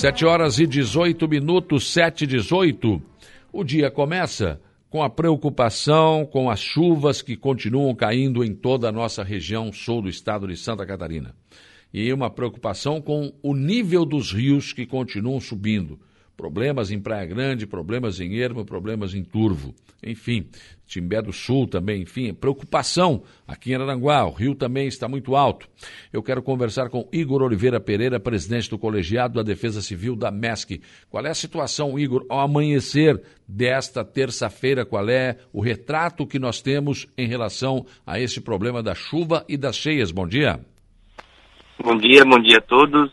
7 horas e 18 minutos, 7 e 18. O dia começa com a preocupação com as chuvas que continuam caindo em toda a nossa região sul do estado de Santa Catarina. E uma preocupação com o nível dos rios que continuam subindo. Problemas em Praia Grande, problemas em Ermo, problemas em Turvo. Enfim, Timbé do Sul também, enfim, preocupação aqui em Aranguá. O rio também está muito alto. Eu quero conversar com Igor Oliveira Pereira, presidente do Colegiado da Defesa Civil da MESC. Qual é a situação, Igor, ao amanhecer desta terça-feira? Qual é o retrato que nós temos em relação a esse problema da chuva e das cheias? Bom dia. Bom dia, bom dia a todos.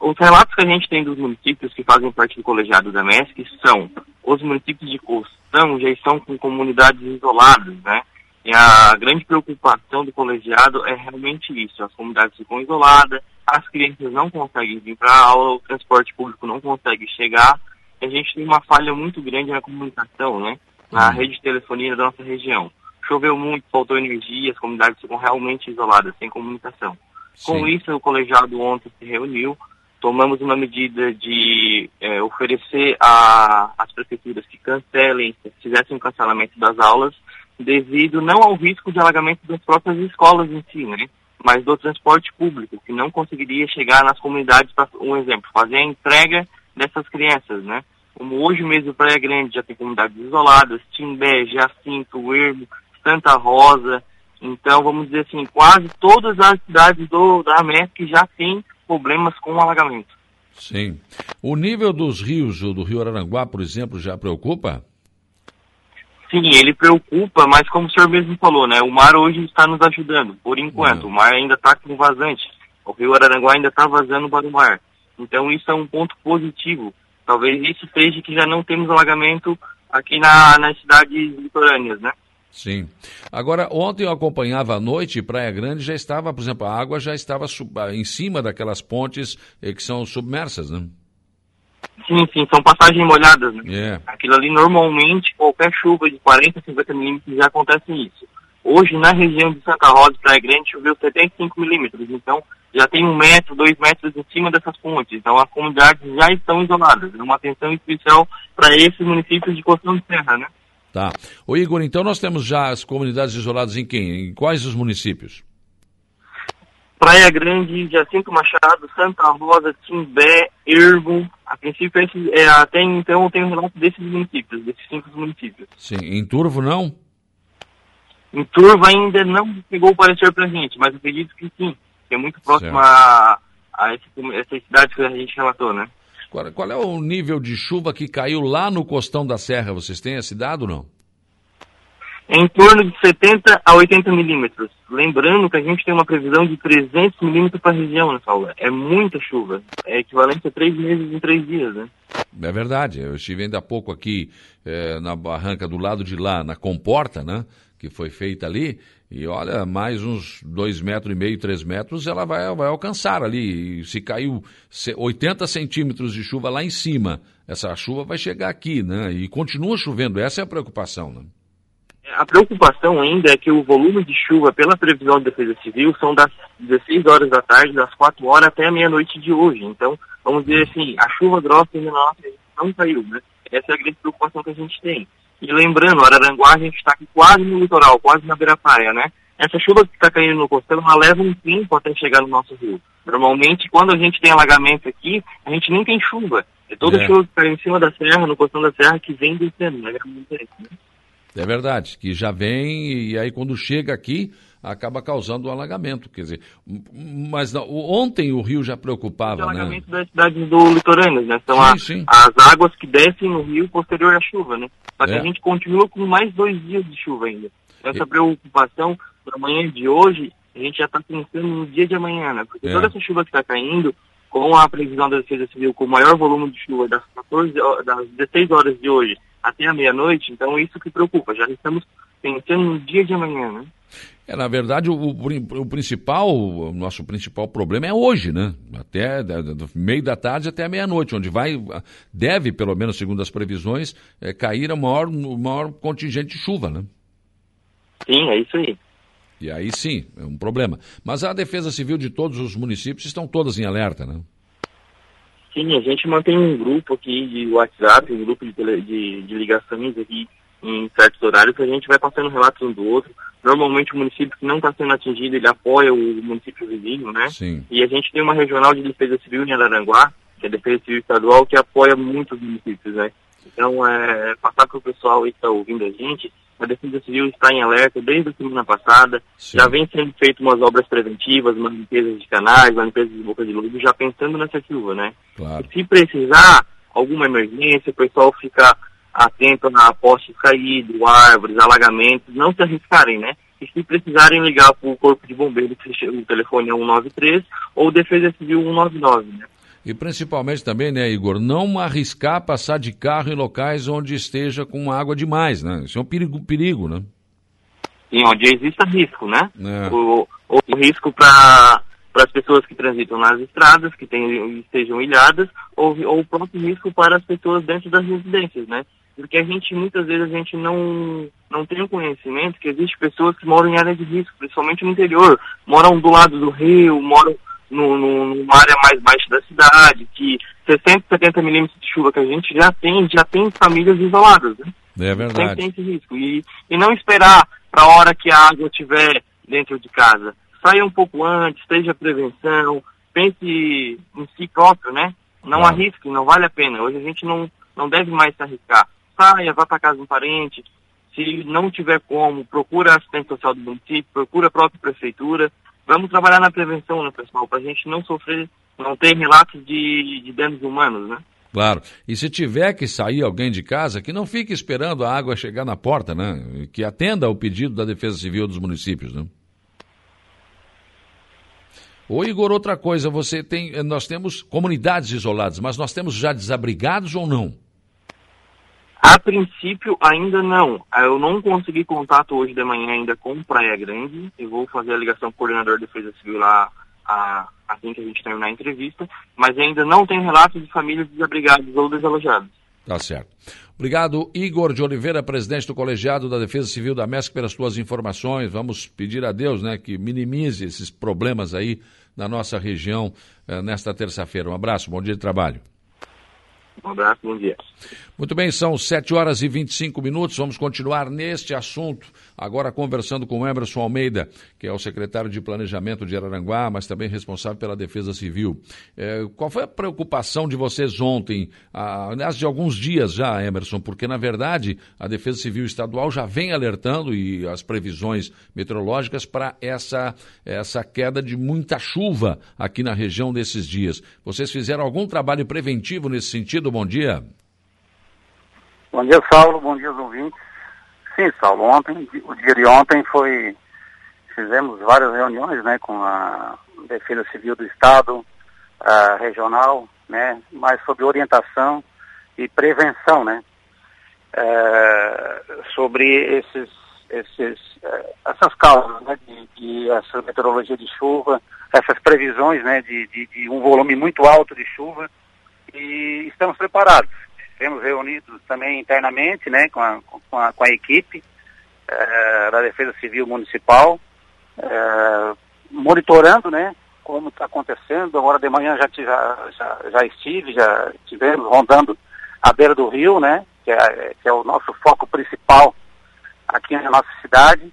Os relatos que a gente tem dos municípios que fazem parte do colegiado da MESC são os municípios de Costão já estão com comunidades isoladas, né? E a grande preocupação do colegiado é realmente isso, as comunidades ficam isoladas, as crianças não conseguem vir para a aula, o transporte público não consegue chegar, a gente tem uma falha muito grande na comunicação, né? Na uhum. rede de telefonia da nossa região. Choveu muito, faltou energia, as comunidades ficam realmente isoladas, sem comunicação. Sim. Com isso, o colegiado ontem se reuniu, tomamos uma medida de é, oferecer às prefeituras que cancelem, fizessem um cancelamento das aulas, devido não ao risco de alagamento das próprias escolas em si, né? mas do transporte público, que não conseguiria chegar nas comunidades, para um exemplo, fazer a entrega dessas crianças, né? Como hoje mesmo Praia Grande já tem comunidades isoladas, Timbé, Jacinto, Ermo, Santa Rosa, então vamos dizer assim, quase todas as cidades do, da MESC já têm problemas com o alagamento. Sim. O nível dos rios, do rio Araranguá, por exemplo, já preocupa? Sim, ele preocupa, mas como o senhor mesmo falou, né? O mar hoje está nos ajudando, por enquanto. Uhum. O mar ainda está com vazante. O rio Araranguá ainda está vazando para o mar. Então isso é um ponto positivo. Talvez isso seja que já não temos alagamento aqui na, nas cidades litorâneas, né? Sim. Agora, ontem eu acompanhava à noite, Praia Grande já estava, por exemplo, a água já estava sub, em cima daquelas pontes eh, que são submersas, né? Sim, sim, são passagens molhadas, né? Yeah. É. Aquilo ali, normalmente, qualquer chuva de 40, 50 milímetros já acontece isso. Hoje, na região de Santa Rosa e Praia Grande, choveu 75 milímetros, então já tem um metro, dois metros em cima dessas pontes. Então, as comunidades já estão isoladas. É uma atenção especial para esses municípios de Costão de Serra, né? Tá. O Igor, então nós temos já as comunidades isoladas em quem? Em quais os municípios? Praia Grande, Jacinto Machado, Santa Rosa, Timbé, Ervo. A princípio, esse, é, até então eu tenho relato desses municípios, desses cinco municípios. Sim. Em Turvo, não? Em Turvo ainda não chegou o parecer pra gente, mas acredito que sim, que é muito próximo a, a esse, essas cidades que a gente relatou, né? Qual, qual, é o nível de chuva que caiu lá no costão da serra? Vocês têm esse dado ou não? Em torno de 70 a 80 milímetros. Lembrando que a gente tem uma previsão de 300 milímetros para a região nessa aula. É muita chuva. É equivalente a três meses em três dias, né? É verdade. Eu estive ainda há pouco aqui é, na barranca do lado de lá, na comporta, né? Que foi feita ali. E olha, mais uns dois metros e meio, três metros, ela vai, vai alcançar ali. Se caiu 80 centímetros de chuva lá em cima, essa chuva vai chegar aqui, né? E continua chovendo. Essa é a preocupação, né? A preocupação ainda é que o volume de chuva, pela previsão da Defesa Civil, são das 16 horas da tarde, das 4 horas até a meia-noite de hoje. Então, vamos dizer assim, a chuva grossa ainda não caiu, né? Essa é a grande preocupação que a gente tem. E lembrando, Araranguá a gente está aqui quase no litoral, quase na beira-praia, né? Essa chuva que está caindo no costelo, ela leva um tempo até chegar no nosso rio. Normalmente, quando a gente tem alagamento aqui, a gente nem tem chuva. É toda é. chuva que cai em cima da serra, no costão da serra, que vem descendo, né? É verdade, que já vem e aí quando chega aqui acaba causando um alagamento, quer dizer, mas não, ontem o rio já preocupava, o né? alagamento das cidades do litorâneo, né? São sim, a, sim. as águas que descem no rio posterior à chuva, né? Mas é. a gente continua com mais dois dias de chuva ainda. Essa e... preocupação para amanhã de hoje, a gente já está pensando no dia de amanhã, né? Porque é. toda essa chuva que está caindo, com a previsão da Defesa Civil com o maior volume de chuva das 14, das 16 horas de hoje até a meia-noite, então isso que preocupa. Já estamos pensando no dia de amanhã, né? É, na verdade, o, o, o, principal, o nosso principal problema é hoje, né? Até do meio da tarde até meia-noite, onde vai, deve, pelo menos segundo as previsões, é, cair o maior, o maior contingente de chuva, né? Sim, é isso aí. E aí sim, é um problema. Mas a defesa civil de todos os municípios estão todas em alerta, né? Sim, a gente mantém um grupo aqui de WhatsApp, um grupo de, tele, de, de ligações aqui em certos horários, a gente vai passando relatos um do outro. Normalmente o município que não está sendo atingido, ele apoia o município vizinho, né? Sim. E a gente tem uma regional de defesa civil em Araranguá, que é a defesa civil estadual, que apoia muitos municípios, né? Então, é, passar para o pessoal aí que está ouvindo a gente, a Defesa Civil está em alerta desde a semana passada, Sim. já vem sendo feito umas obras preventivas, uma limpeza de canais, uma limpeza de boca de lobo, já pensando nessa chuva, né? Claro. Se precisar alguma emergência, o pessoal fica atento a postes caídos, árvores, alagamentos, não se arriscarem, né? E se precisarem ligar para o Corpo de Bombeiros, o telefone é 193 ou Defesa Civil 199, né? E principalmente também, né, Igor, não arriscar passar de carro em locais onde esteja com água demais, né? Isso é um perigo, perigo né? Sim, onde exista risco, né? É. O, o, o risco para as pessoas que transitam nas estradas, que tem, estejam ilhadas, ou, ou o próprio risco para as pessoas dentro das residências, né? Porque a gente, muitas vezes, a gente não, não tem o conhecimento que existem pessoas que moram em área de risco, principalmente no interior, moram do lado do rio, moram no, no, numa área mais baixa da cidade, que 60, 70 milímetros de chuva que a gente já tem, já tem famílias isoladas, né? É verdade. Sempre tem esse risco. E, e não esperar para a hora que a água estiver dentro de casa. Saia um pouco antes, esteja prevenção, pense em si próprio, né? Não claro. arrisque, não vale a pena. Hoje a gente não, não deve mais se arriscar. Saia, vá para casa de um parente. Se não tiver como, procura a assistente social do município, procura a própria prefeitura, vamos trabalhar na prevenção, né, pessoal, para a gente não sofrer, não ter relatos de, de danos humanos, né? Claro. E se tiver que sair alguém de casa, que não fique esperando a água chegar na porta, né? Que atenda ao pedido da Defesa Civil dos municípios, né? Ô Igor, outra coisa, você tem, nós temos comunidades isoladas, mas nós temos já desabrigados ou não? A princípio, ainda não. Ah, eu não consegui contato hoje de manhã ainda com Praia Grande. Eu vou fazer a ligação com o coordenador de defesa civil lá a, assim que a gente terminar a entrevista. Mas ainda não tem relatos de famílias desabrigadas ou desalojadas. Tá certo. Obrigado, Igor de Oliveira, presidente do Colegiado da Defesa Civil da MESC, pelas suas informações. Vamos pedir a Deus né, que minimize esses problemas aí na nossa região eh, nesta terça-feira. Um abraço, bom dia de trabalho. Um abraço, bom dia. Muito bem, são 7 horas e 25 minutos. Vamos continuar neste assunto, agora conversando com Emerson Almeida, que é o secretário de Planejamento de Araranguá, mas também responsável pela Defesa Civil. É, qual foi a preocupação de vocês ontem, aliás, de alguns dias já, Emerson? Porque, na verdade, a Defesa Civil Estadual já vem alertando e as previsões meteorológicas para essa, essa queda de muita chuva aqui na região desses dias. Vocês fizeram algum trabalho preventivo nesse sentido? Bom dia. Bom dia, Saulo. Bom dia, ouvintes. Sim, Saulo. Ontem, o dia de ontem foi. Fizemos várias reuniões, né, com a Defesa Civil do Estado, a regional, né, mas sobre orientação e prevenção, né, é, sobre esses, esses, é, essas causas, né, de, de, essa meteorologia de chuva, essas previsões, né, de, de, de um volume muito alto de chuva e estamos preparados temos reunidos também internamente, né, com a, com a, com a equipe é, da Defesa Civil Municipal, é, monitorando, né, como está acontecendo. Agora de manhã já, já, já, já estive, já estivemos rondando a beira do rio, né, que é, que é o nosso foco principal aqui na nossa cidade.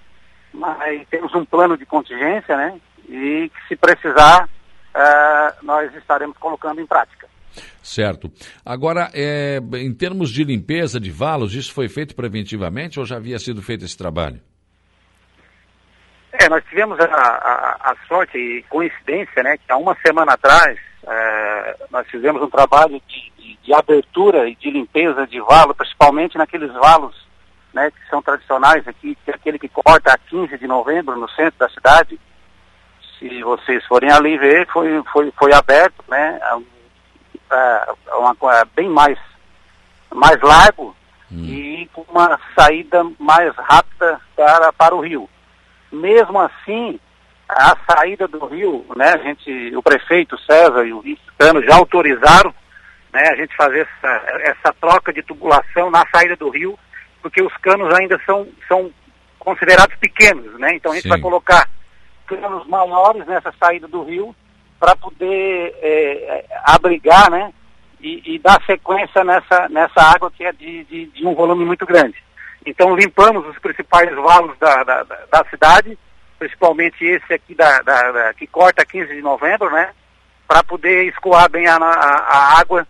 Mas temos um plano de contingência, né, e que se precisar, é, nós estaremos colocando em prática. Certo. Agora, é, em termos de limpeza de valos, isso foi feito preventivamente ou já havia sido feito esse trabalho? É, nós tivemos a, a, a sorte e coincidência, né, que há uma semana atrás é, nós fizemos um trabalho de, de, de, abertura e de limpeza de valo, principalmente naqueles valos né, que são tradicionais aqui, que é aquele que corta a 15 de novembro no centro da cidade. Se vocês forem ali ver, foi, foi, foi aberto, né, é, uma, é bem mais, mais largo hum. e com uma saída mais rápida para, para o rio. Mesmo assim, a saída do rio, né, a gente, o prefeito César e o vice-cano já autorizaram né, a gente fazer essa, essa troca de tubulação na saída do rio, porque os canos ainda são, são considerados pequenos, né? Então a gente Sim. vai colocar canos maiores nessa saída do rio para poder é, abrigar né, e, e dar sequência nessa, nessa água que é de, de, de, um volume muito grande. Então limpamos os principais valos da, da, da cidade, principalmente esse aqui da, da, que corta 15 de novembro, né? Para poder escoar bem a, a, a, água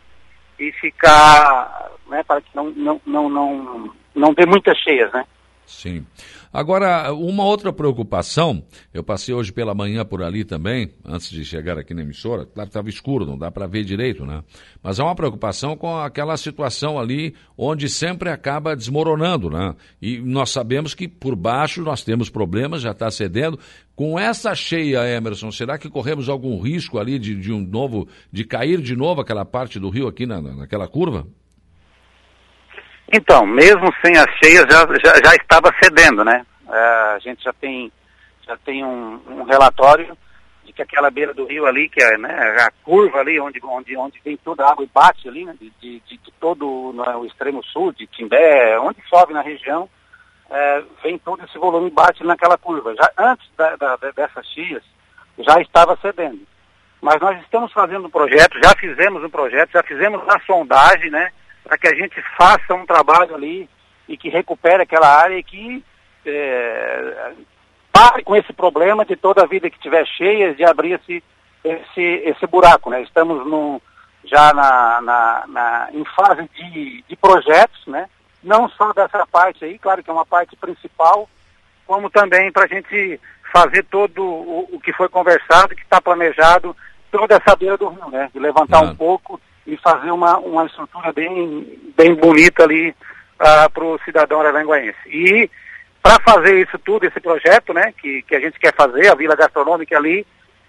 e ficar, né? Para que não, não, não, não, não dê muitas cheias, né? Sim. Agora, uma outra preocupação, eu passei hoje pela manhã por ali também, antes de chegar aqui na emissora, claro que estava escuro, não dá para ver direito, né? Mas há uma preocupação com aquela situação ali onde sempre acaba desmoronando, né? E nós sabemos que por baixo nós temos problemas, já está cedendo. Com essa cheia, Emerson, será que corremos algum risco ali de, de um novo, de cair de novo aquela parte do rio aqui na, naquela curva? Então, mesmo sem as cheias, já, já, já estava cedendo, né? É, a gente já tem, já tem um, um, relatório de que aquela beira do rio ali, que é né, a curva ali, onde, onde, onde vem toda a água e bate ali, né, de, de, de todo é, o extremo sul, de Timbé, onde sobe na região, é, vem todo esse volume e bate naquela curva. Já antes da, da, dessas cheias, já estava cedendo. Mas nós estamos fazendo um projeto, já fizemos um projeto, já fizemos a sondagem, né? Para que a gente faça um trabalho ali e que recupere aquela área e que é, pare com esse problema de toda a vida que estiver cheia de abrir esse, esse, esse buraco. Né? Estamos já na, na, na, em fase de, de projetos, né? não só dessa parte aí, claro que é uma parte principal, como também para a gente fazer todo o, o, que foi conversado, que está planejado, toda essa beira do rio, né? De levantar um pouco e fazer uma, uma estrutura bem, bem bonita ali ah, para o cidadão araranguaense. E para fazer isso tudo, esse projeto né, que, que a gente quer fazer, a Vila Gastronômica ali,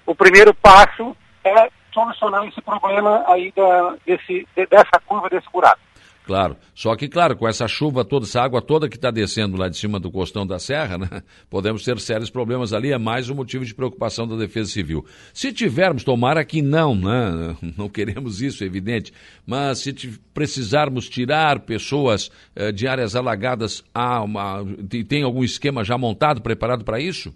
o primeiro passo é solucionar esse problema aí da, desse, dessa curva, desse buraco. Claro. Só que, claro, com essa chuva toda, essa água toda que está descendo lá de cima do costão da serra, né, podemos ter sérios problemas ali. É mais um motivo de preocupação da Defesa Civil. Se tivermos, tomara que não, né? Não queremos isso, é evidente. Mas se precisarmos tirar pessoas eh, de áreas alagadas, há uma, tem algum esquema já montado, preparado para isso?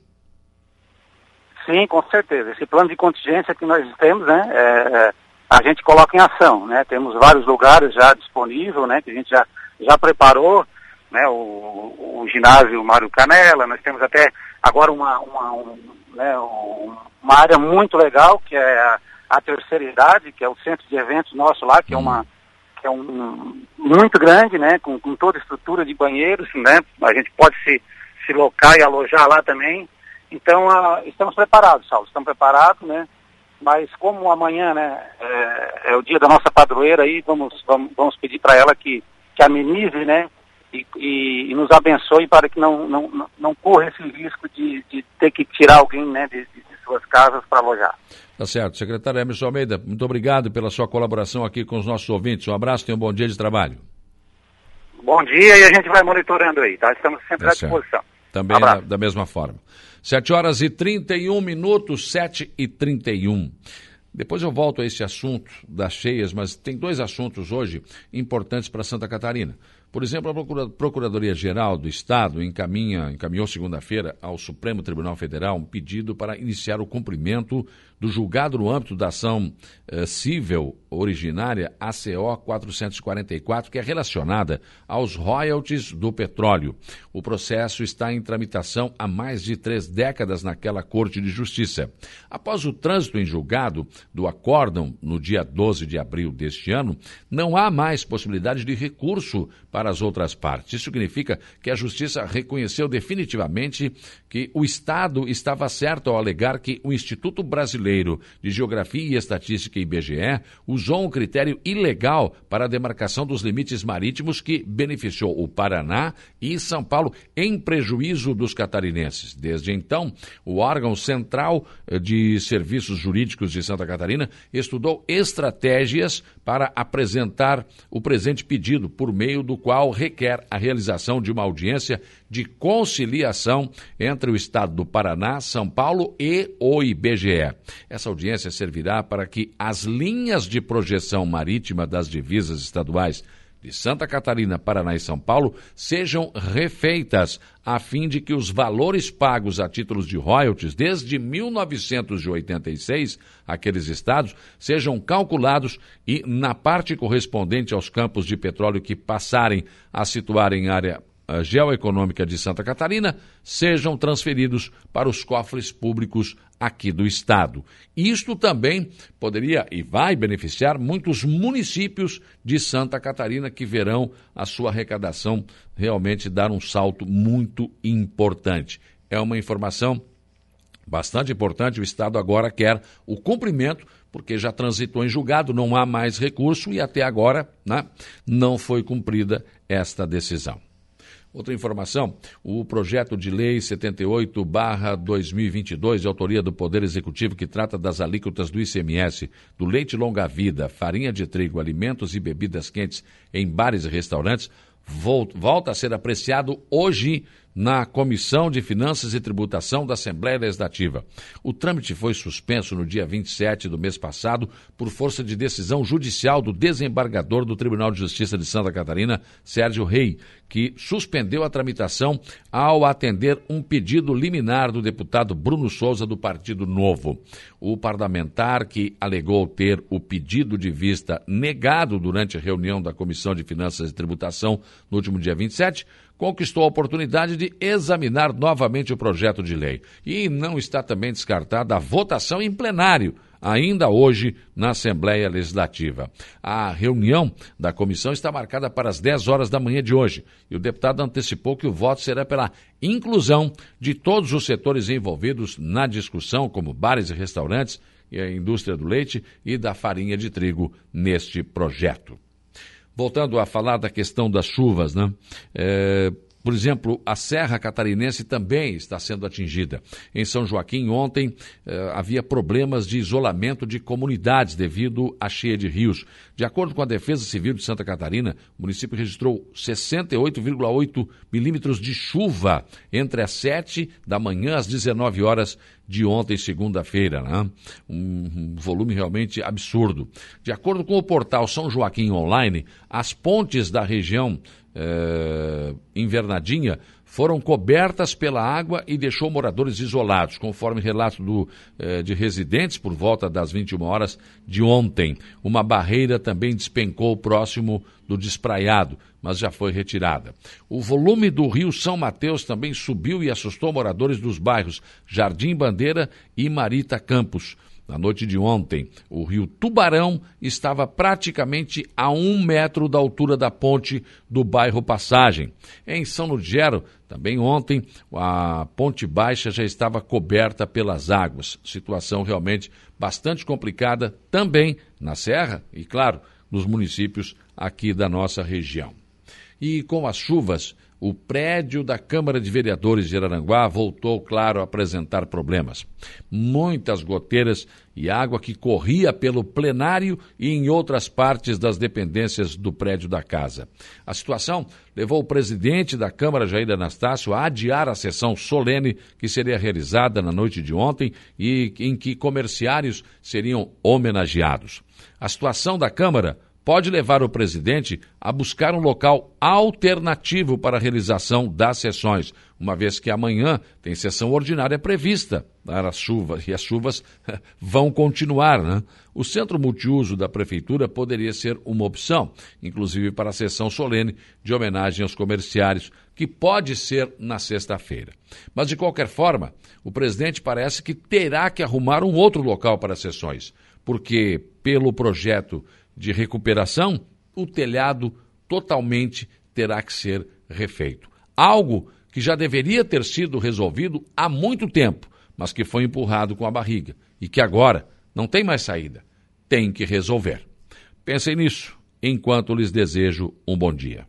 Sim, com certeza. Esse plano de contingência que nós temos, né? É, é a gente coloca em ação, né? Temos vários lugares já disponíveis, né? Que a gente já, já preparou, né? O, o ginásio Mário Canela, nós temos até agora uma, uma, um, né? uma área muito legal, que é a, a terceira idade, que é o centro de eventos nosso lá, que é uma que é um muito grande, né, com, com toda a estrutura de banheiros, né, a gente pode se, se locar e alojar lá também. Então, uh, estamos preparados, Saulo, estamos preparados, né, mas como amanhã né, é, é, o dia da nossa padroeira aí, vamos, vamos, vamos pedir para ela que, que amenize, né? E, e, e, nos abençoe para que não, não, não corra esse risco de, de ter que tirar alguém né, de, de suas casas para alojar. Tá certo. Secretário Emerson Almeida, muito obrigado pela sua colaboração aqui com os nossos ouvintes. Um abraço e um bom dia de trabalho. Bom dia e a gente vai monitorando aí, tá? Estamos sempre tá à disposição. Também da, da mesma forma. 7 horas e 31 minutos, 7 e 31. Depois eu volto a esse assunto das cheias, mas tem dois assuntos hoje importantes para Santa Catarina. Por exemplo, a Procuradoria-Geral do Estado encaminha, encaminhou segunda-feira ao Supremo Tribunal Federal um pedido para iniciar o cumprimento do julgado no âmbito da ação eh, civil originária ACO 444, que é relacionada aos royalties do petróleo. O processo está em tramitação há mais de três décadas naquela Corte de Justiça. Após o trânsito em julgado do acórdão no dia 12 de abril deste ano, não há mais possibilidade de recurso para as outras partes. Isso significa que a Justiça reconheceu definitivamente que o Estado estava certo ao alegar que o Instituto Brasileiro de Geografia e Estatística, IBGE, usou um critério ilegal para a demarcação dos limites marítimos que beneficiou o Paraná e São Paulo em prejuízo dos catarinenses. Desde então, o órgão central de serviços jurídicos de Santa Catarina estudou estratégias para apresentar o presente pedido por meio do qual requer a realização de uma audiência de conciliação entre o Estado do Paraná, São Paulo e o IBGE. Essa audiência servirá para que as linhas de projeção marítima das divisas estaduais de Santa Catarina, Paraná e São Paulo sejam refeitas, a fim de que os valores pagos a títulos de royalties desde 1986 àqueles estados sejam calculados e, na parte correspondente aos campos de petróleo que passarem a situar em área geoeconômica de Santa Catarina sejam transferidos para os cofres públicos aqui do estado. Isto também poderia e vai beneficiar muitos municípios de Santa Catarina que verão a sua arrecadação realmente dar um salto muito importante. É uma informação bastante importante. O Estado agora quer o cumprimento, porque já transitou em julgado, não há mais recurso e até agora né, não foi cumprida esta decisão. Outra informação: o projeto de lei 78-2022, de autoria do Poder Executivo, que trata das alíquotas do ICMS, do leite longa-vida, farinha de trigo, alimentos e bebidas quentes em bares e restaurantes, volta a ser apreciado hoje na Comissão de Finanças e Tributação da Assembleia Legislativa. O trâmite foi suspenso no dia 27 do mês passado por força de decisão judicial do desembargador do Tribunal de Justiça de Santa Catarina, Sérgio Rei, que suspendeu a tramitação ao atender um pedido liminar do deputado Bruno Souza do Partido Novo. O parlamentar que alegou ter o pedido de vista negado durante a reunião da Comissão de Finanças e Tributação no último dia 27 conquistou a oportunidade de examinar novamente o projeto de lei. E não está também descartada a votação em plenário, ainda hoje, na Assembleia Legislativa. A reunião da comissão está marcada para as 10 horas da manhã de hoje. E o deputado antecipou que o voto será pela inclusão de todos os setores envolvidos na discussão, como bares e restaurantes, e a indústria do leite e da farinha de trigo neste projeto. Voltando a falar da questão das chuvas, né? É, por exemplo, a Serra Catarinense também está sendo atingida. Em São Joaquim, ontem, eh, havia problemas de isolamento de comunidades devido à cheia de rios. De acordo com a Defesa Civil de Santa Catarina, o município registrou 68,8 milímetros de chuva entre as 7 da manhã às 19 horas de ontem, segunda-feira. Né? Um, um volume realmente absurdo. De acordo com o portal São Joaquim Online, as pontes da região eh, invernadinha foram cobertas pela água e deixou moradores isolados, conforme relato do, eh, de residentes por volta das 21 horas de ontem. Uma barreira também despencou próximo do despraiado, mas já foi retirada. O volume do rio São Mateus também subiu e assustou moradores dos bairros Jardim Bandeira e Marita Campos. Na noite de ontem, o rio Tubarão estava praticamente a um metro da altura da ponte do bairro Passagem. Em São Ludgero, também ontem, a ponte baixa já estava coberta pelas águas. Situação realmente bastante complicada também na Serra e, claro, nos municípios aqui da nossa região. E com as chuvas, o prédio da Câmara de Vereadores de Araranguá voltou, claro, a apresentar problemas. Muitas goteiras e água que corria pelo plenário e em outras partes das dependências do prédio da casa. A situação levou o presidente da Câmara, Jair Anastácio, a adiar a sessão solene que seria realizada na noite de ontem e em que comerciários seriam homenageados. A situação da Câmara pode levar o presidente a buscar um local alternativo para a realização das sessões, uma vez que amanhã tem sessão ordinária prevista para as chuvas, e as chuvas vão continuar. Né? O centro multiuso da prefeitura poderia ser uma opção, inclusive para a sessão solene de homenagem aos comerciários, que pode ser na sexta-feira. Mas, de qualquer forma, o presidente parece que terá que arrumar um outro local para as sessões, porque, pelo projeto de recuperação, o telhado totalmente terá que ser refeito. Algo que já deveria ter sido resolvido há muito tempo, mas que foi empurrado com a barriga e que agora não tem mais saída. Tem que resolver. Pensem nisso enquanto lhes desejo um bom dia.